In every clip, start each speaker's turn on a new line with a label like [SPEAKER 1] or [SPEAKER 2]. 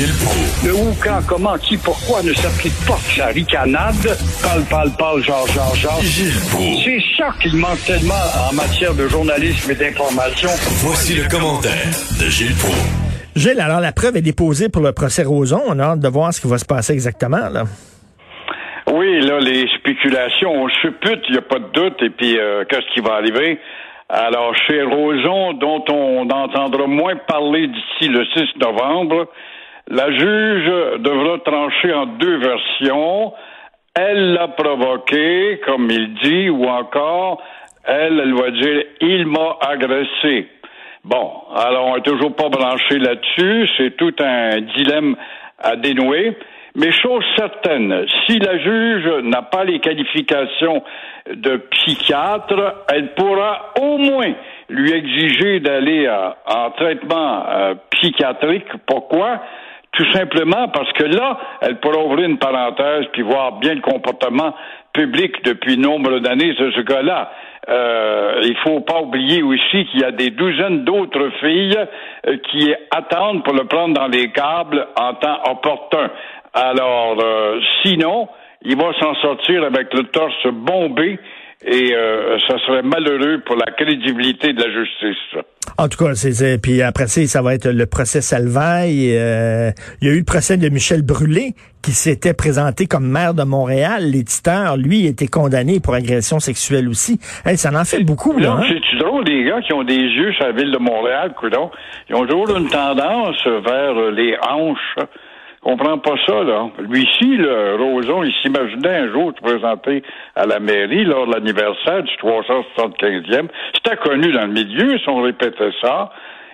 [SPEAKER 1] Gilles Proulx.
[SPEAKER 2] Le où, quand, comment, qui, pourquoi ne s'applique pas sa ricanade? Parle, parle, parle, genre, genre, genre.
[SPEAKER 1] Gilles Proulx.
[SPEAKER 2] C'est ça qu'il manque tellement en matière de journalisme et d'information.
[SPEAKER 1] Voici le commentaire de Gilles Proulx.
[SPEAKER 3] Gilles, alors la preuve est déposée pour le procès Roson. On a hâte de voir ce qui va se passer exactement. Là.
[SPEAKER 2] Oui, là, les spéculations, on suppute, il n'y a pas de doute, et puis euh, qu'est-ce qui va arriver? Alors, chez Roson, dont on entendra moins parler d'ici le 6 novembre, la juge devra trancher en deux versions. Elle l'a provoqué, comme il dit, ou encore, elle, elle va dire, il m'a agressé. Bon, alors on n'est toujours pas branché là-dessus, c'est tout un dilemme à dénouer. Mais chose certaine, si la juge n'a pas les qualifications de psychiatre, elle pourra au moins lui exiger d'aller euh, en traitement euh, psychiatrique. Pourquoi? Tout simplement parce que là, elle pourra ouvrir une parenthèse puis voir bien le comportement public depuis nombre d'années de ce gars-là. Euh, il faut pas oublier aussi qu'il y a des douzaines d'autres filles euh, qui attendent pour le prendre dans les câbles en temps opportun. Alors, euh, sinon, il va s'en sortir avec le torse bombé et euh, ça serait malheureux pour la crédibilité de la justice.
[SPEAKER 3] En tout cas, c'est puis après ça, ça va être le procès Salvaille. Euh, il y a eu le procès de Michel Brûlé qui s'était présenté comme maire de Montréal. L'éditeur, lui, était condamné pour agression sexuelle aussi. Hey, ça en fait beaucoup, là. Hein?
[SPEAKER 2] C'est drôle, les gars qui ont des yeux sur la ville de Montréal, coudon. Ils ont toujours une tendance vers les hanches comprend pas ça, là. Lui ici, le Roson, il s'imaginait un jour se présenter à la mairie lors de l'anniversaire du 375e. C'était connu dans le milieu, si on répétait ça.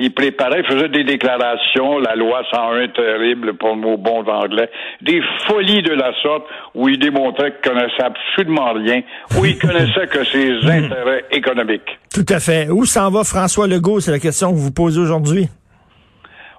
[SPEAKER 2] Il préparait, il faisait des déclarations, la loi 101 terrible pour nos bons anglais, des folies de la sorte où il démontrait qu'il connaissait absolument rien, où il connaissait que ses intérêts économiques.
[SPEAKER 3] Tout à fait. Où s'en va François Legault? C'est la question que vous posez aujourd'hui.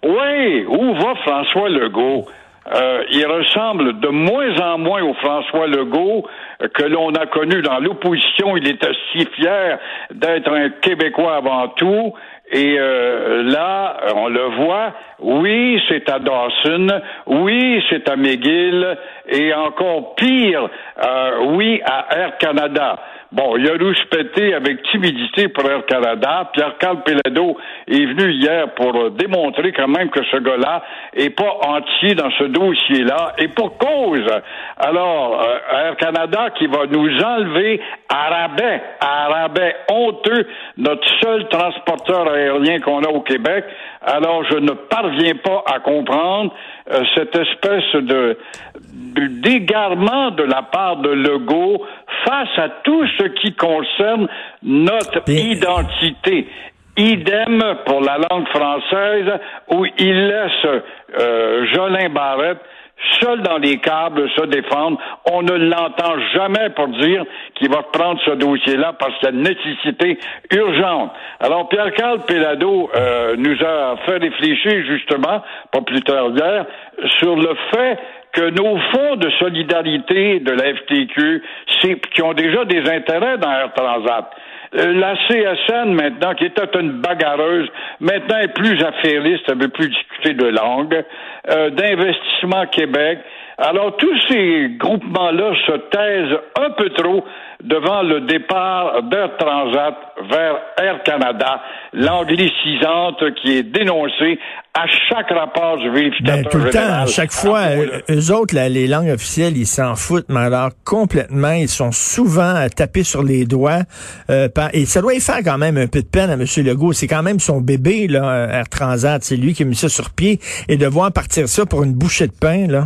[SPEAKER 2] Oui, où va François Legault? Euh, il ressemble de moins en moins au François Legault que l'on a connu dans l'opposition. Il était si fier d'être un Québécois avant tout. Et euh, là, on le voit, oui, c'est à Dawson, oui, c'est à McGill, et encore pire, euh, oui, à Air Canada. Bon, il a rouspété avec timidité pour Air Canada. Pierre-Carl Pelado est venu hier pour démontrer quand même que ce gars-là est pas entier dans ce dossier-là. Et pour cause. Alors, euh, Air Canada qui va nous enlever à rabais, à rabais honteux, notre seul transporteur aérien qu'on a au Québec. Alors, je ne parviens pas à comprendre euh, cette espèce de d'égarement de la part de Legault face à tout ce qui concerne notre identité. Idem pour la langue française où il laisse euh, Jolin Barrette seul dans les câbles se défendre. On ne l'entend jamais pour dire qu'il va prendre ce dossier-là parce qu'il y a une nécessité urgente. Alors, Pierre-Carl Pelado euh, nous a fait réfléchir justement, pas plus tard hier, sur le fait que nos fonds de solidarité de la FTQ, qui ont déjà des intérêts dans Air Transat, euh, la CSN maintenant, qui était une bagarreuse, maintenant est plus affairiste, elle veut plus discuter de langue, euh, d'investissement Québec. Alors tous ces groupements-là se taisent un peu trop devant le départ d'Air Transat vers Air Canada, l'anglicisante qui est dénoncée à chaque rapport du vérificateur
[SPEAKER 3] ben, tout le
[SPEAKER 2] temps,
[SPEAKER 3] à chaque fois, euh, eux autres, les langues officielles, ils s'en foutent, mais alors complètement, ils sont souvent tapés sur les doigts. Euh, et ça doit y faire quand même un peu de peine à M. Legault. C'est quand même son bébé, là, Air Transat. C'est lui qui a mis ça sur pied. Et de voir partir ça pour une bouchée de pain, là.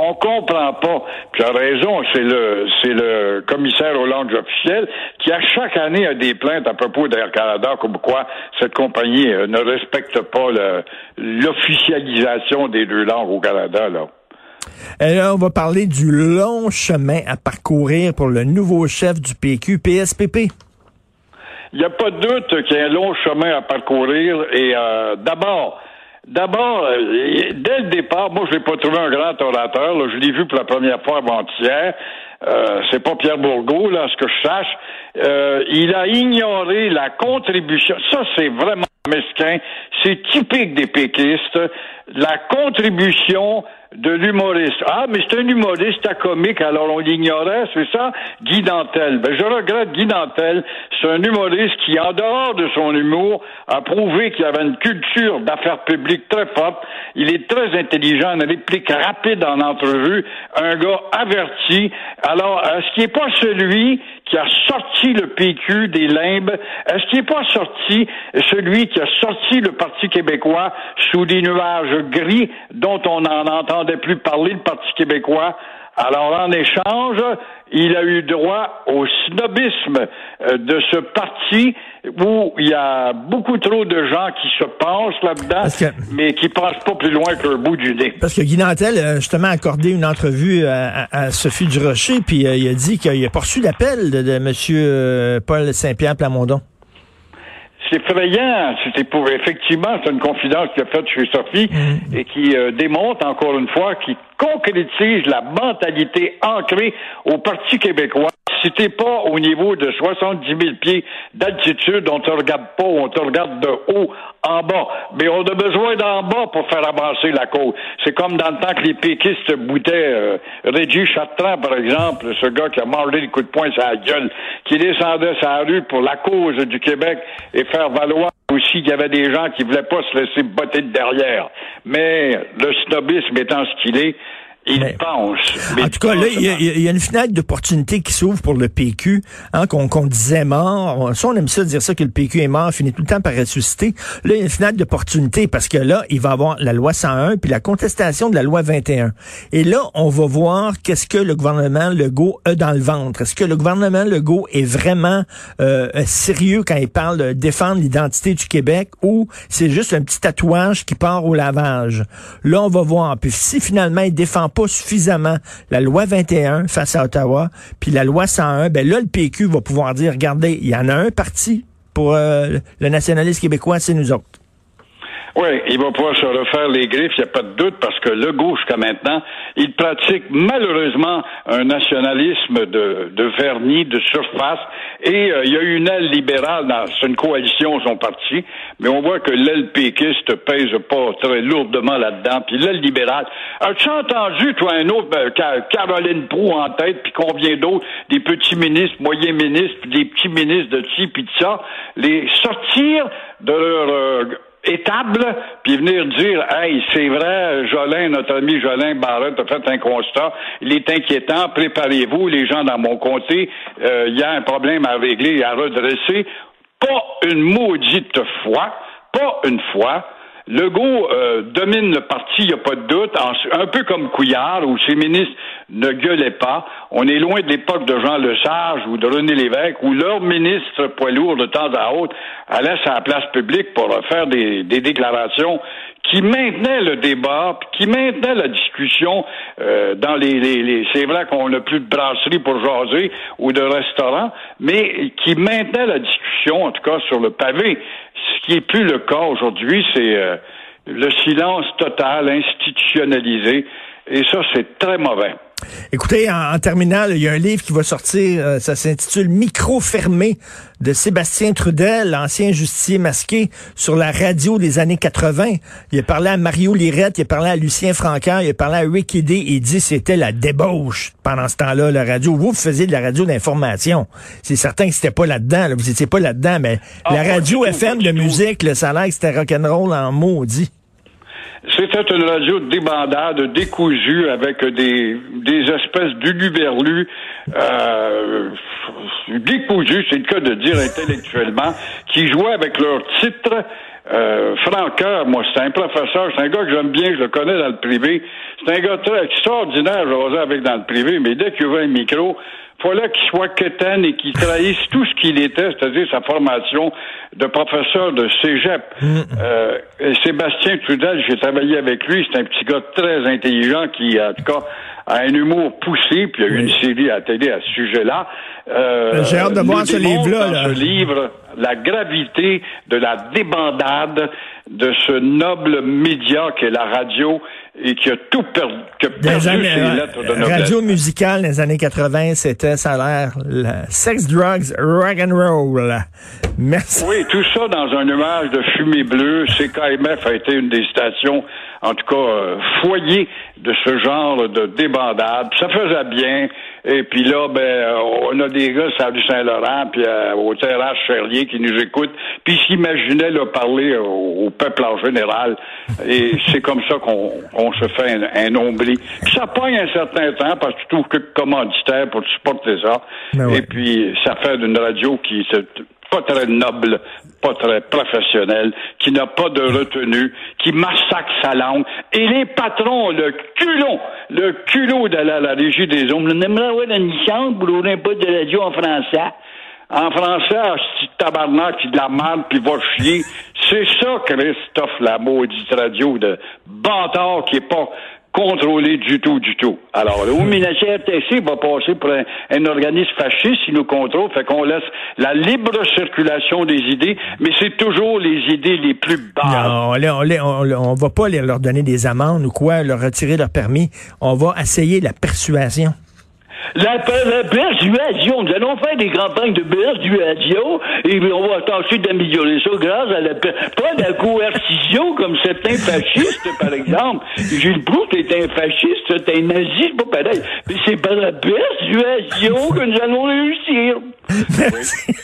[SPEAKER 2] On comprend pas. Tu as raison, c'est le c'est le commissaire aux langues officielles qui à chaque année a des plaintes à propos d'Air Canada comme quoi cette compagnie euh, ne respecte pas l'officialisation des deux langues au Canada là.
[SPEAKER 3] Et là, on va parler du long chemin à parcourir pour le nouveau chef du PQ, PSPP.
[SPEAKER 2] Il n'y a pas de doute qu'il y a un long chemin à parcourir et euh, d'abord, D'abord, euh, dès le départ, moi, je l'ai pas trouvé un grand orateur. Je l'ai vu pour la première fois avant-hier. Euh, c'est pas Pierre Bourgault, là, ce que je sache. Euh, il a ignoré la contribution. Ça, c'est vraiment mesquin. C'est typique des péquistes. La contribution de l'humoriste. Ah, mais c'est un humoriste à comique, alors on l'ignorait, c'est ça? Guy Dantel. Ben, je regrette Guy Dantel. C'est un humoriste qui, en dehors de son humour, a prouvé qu'il avait une culture d'affaires publiques très forte. Il est très intelligent, une réplique rapide en entrevue, un gars averti. Alors, est-ce qu'il n'est pas celui qui a sorti le PQ des limbes? Est-ce qu'il n'est pas sorti celui qui a sorti le Parti québécois sous des nuages gris dont on en entendait plus parler, le Parti québécois? Alors, en échange, il a eu droit au snobisme euh, de ce parti où il y a beaucoup trop de gens qui se pensent là-dedans, mais qui pensent pas plus loin que le bout du nez.
[SPEAKER 3] Parce que Guy Nantel a justement accordé une entrevue à, Sophie Durocher, puis euh, il a dit qu'il a poursu l'appel de, de M. Euh, Paul Saint-Pierre Plamondon.
[SPEAKER 2] C'est effrayant. C'était pour effectivement, c'est une confidence qu'il a faite chez Sophie mm. et qui démontre encore une fois qu'il concrétise la mentalité ancrée au Parti québécois si t'es pas au niveau de 70 000 pieds d'altitude, on te regarde pas, on te regarde de haut en bas. Mais on a besoin d'en bas pour faire avancer la cause. C'est comme dans le temps que les péquistes boutaient euh, Régis Chartrand, par exemple, ce gars qui a mangé le coup de poing sur la gueule, qui descendait sa rue pour la cause du Québec et faire valoir aussi qu'il y avait des gens qui voulaient pas se laisser botter de derrière. Mais le snobisme étant ce qu'il est, il pense.
[SPEAKER 3] en tout cas, là, il y, a une fenêtre d'opportunité qui s'ouvre pour le PQ, hein, qu'on disait mort. Ça, on aime ça dire ça que le PQ est mort, finit tout le temps par ressusciter. Là, il y a une fenêtre d'opportunité parce que là, il va y avoir la loi 101 puis la contestation de la loi 21. Et là, on va voir qu'est-ce que le gouvernement Legault a dans le ventre. Est-ce que le gouvernement Legault est vraiment euh, sérieux quand il parle de défendre l'identité du Québec ou c'est juste un petit tatouage qui part au lavage? Là, on va voir. Puis si finalement il défend pas suffisamment la loi 21 face à Ottawa, puis la loi 101, ben là, le PQ va pouvoir dire, regardez, il y en a un parti pour euh, le nationalisme québécois, c'est nous autres.
[SPEAKER 2] Oui, il va pouvoir se refaire les griffes, il n'y a pas de doute, parce que le gauche, jusqu'à maintenant, il pratique malheureusement un nationalisme de, de vernis, de surface, et euh, il y a une aile libérale dans une coalition, son parti, mais on voit que l'aile péquiste pèse pas très lourdement là-dedans, puis l'aile libérale. As-tu entendu, toi, un autre, ben, Caroline Proux en tête, puis combien d'autres, des petits ministres, moyens ministres, puis des petits ministres de ci, puis de ça, les sortir de leur... Euh, étable, puis venir dire Hey, c'est vrai, Jolin, notre ami Jolin Barrett a fait un constat, il est inquiétant, préparez-vous, les gens dans mon comté, euh, il y a un problème à régler et à redresser. Pas une maudite fois, pas une fois, Legault euh, domine le parti, il n'y a pas de doute, un peu comme Couillard, où ses ministres ne gueulaient pas. On est loin de l'époque de Jean Lesage ou de René Lévesque, où leur ministre poids lourd de temps à autre allait à la place publique pour faire des, déclarations qui maintenaient le débat, qui maintenaient la discussion euh, dans les, les, c'est vrai qu'on n'a plus de brasserie pour jaser ou de restaurant, mais qui maintenaient la discussion, en tout cas sur le pavé. Ce qui est plus le cas aujourd'hui, c'est euh, le silence total, institutionnalisé, et ça, c'est très mauvais.
[SPEAKER 3] Écoutez, en, en, terminale, il y a un livre qui va sortir, euh, ça s'intitule Micro fermé de Sébastien Trudel, ancien justicier masqué sur la radio des années 80. Il a parlé à Mario Lirette, il a parlé à Lucien Francaire, il a parlé à Ricky D. Il dit c'était la débauche pendant ce temps-là, la radio. Vous, vous faisiez de la radio d'information. C'est certain que c'était pas là-dedans, vous étiez pas là-dedans, mais ah, la radio FM de musique, le salaire, c'était rock'n'roll en maudit.
[SPEAKER 2] C'était une radio débandade, décousue, avec des, des espèces d'uluberlus, euh, décousus, c'est le cas de dire intellectuellement, qui jouaient avec leur titre. Euh, Franqueur, moi, c'est un professeur, c'est un gars que j'aime bien, je le connais dans le privé. C'est un gars très extraordinaire, je avec dans le privé, mais dès qu'il ouvre un micro, fallait qu'il soit quétaine et qu'il trahisse tout ce qu'il était, c'est-à-dire sa formation de professeur de cégep. Mm. Euh, Sébastien Trudel, j'ai travaillé avec lui, c'est un petit gars très intelligent qui, en tout cas, a un humour poussé, puis il y a eu une série à télé à ce sujet-là.
[SPEAKER 3] Euh, j'ai hâte de voir ce livre-là.
[SPEAKER 2] Ce livre, la gravité de la débandade de ce noble média qu'est la radio et qui a tout perdu, qui a perdu
[SPEAKER 3] années,
[SPEAKER 2] ses lettres de noblesse.
[SPEAKER 3] Radio musicale les années 80, c'était, ça a l'air, sex, drugs, rock and roll. Merci.
[SPEAKER 2] Oui, tout ça dans un nuage de fumée bleue. CKMF a été une des stations, en tout cas, euh, foyer de ce genre de débandade. Ça faisait bien. Et puis là, ben, euh, on a des gars à Saint-Laurent, puis euh, au terrasse Cherlier qui nous écoutent, puis s'imaginaient là, parler au, au peuple en général. Et c'est comme ça qu'on on se fait un, un nombril. Puis ça pogne un certain temps parce que tu trouves que commanditaire pour supporter ça.
[SPEAKER 3] Ben ouais.
[SPEAKER 2] Et puis ça fait d'une radio qui se pas très noble, pas très professionnel, qui n'a pas de retenue, qui massacre sa langue. Et les patrons, le culot, le culot d'aller à la régie des hommes, on aimerait avoir une licence pour ouvrir poste de radio en français. En français, c'est tabarnak, puis de la merde, puis va chier. C'est ça, Christophe, la maudite radio de bâtard qui est pas contrôlé du tout, du tout. Alors, le RTC va passer pour un, un, organisme fasciste, il nous contrôle, fait qu'on laisse la libre circulation des idées, mais c'est toujours les idées les plus basses.
[SPEAKER 3] Non, on, on, on, on va pas leur donner des amendes ou quoi, leur retirer leur permis. On va essayer la persuasion.
[SPEAKER 2] La, la, persuasion. Nous allons faire des campagnes de persuasion et on va tâcher d'améliorer ça grâce à la pas la coercition comme certains fascistes, par exemple. Gilles Proust est un fasciste, c'est un nazi, c'est pas pareil. Mais c'est par la persuasion que nous allons réussir.
[SPEAKER 3] Merci.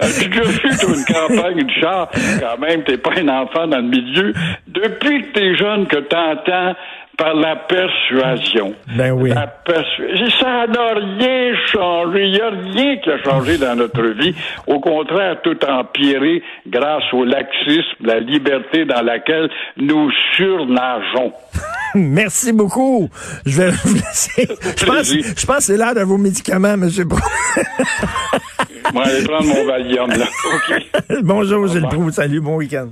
[SPEAKER 2] As-tu déjà vu une campagne de char? Quand même, t'es pas un enfant dans le milieu. Depuis que t'es jeune, que t'entends par la persuasion.
[SPEAKER 3] Ben oui.
[SPEAKER 2] La persu... Ça n'a rien changé. Il n'y a rien qui a changé dans notre vie. Au contraire, tout empiré grâce au laxisme, la liberté dans laquelle nous surnageons.
[SPEAKER 3] Merci beaucoup. Je vais vous laisser. Je pense, je pense que c'est l'heure de vos médicaments, M. Brou.
[SPEAKER 2] Moi, je vais prendre mon Valium, là. Okay.
[SPEAKER 3] Bonjour, Gilles Proux. Salut, bon week-end.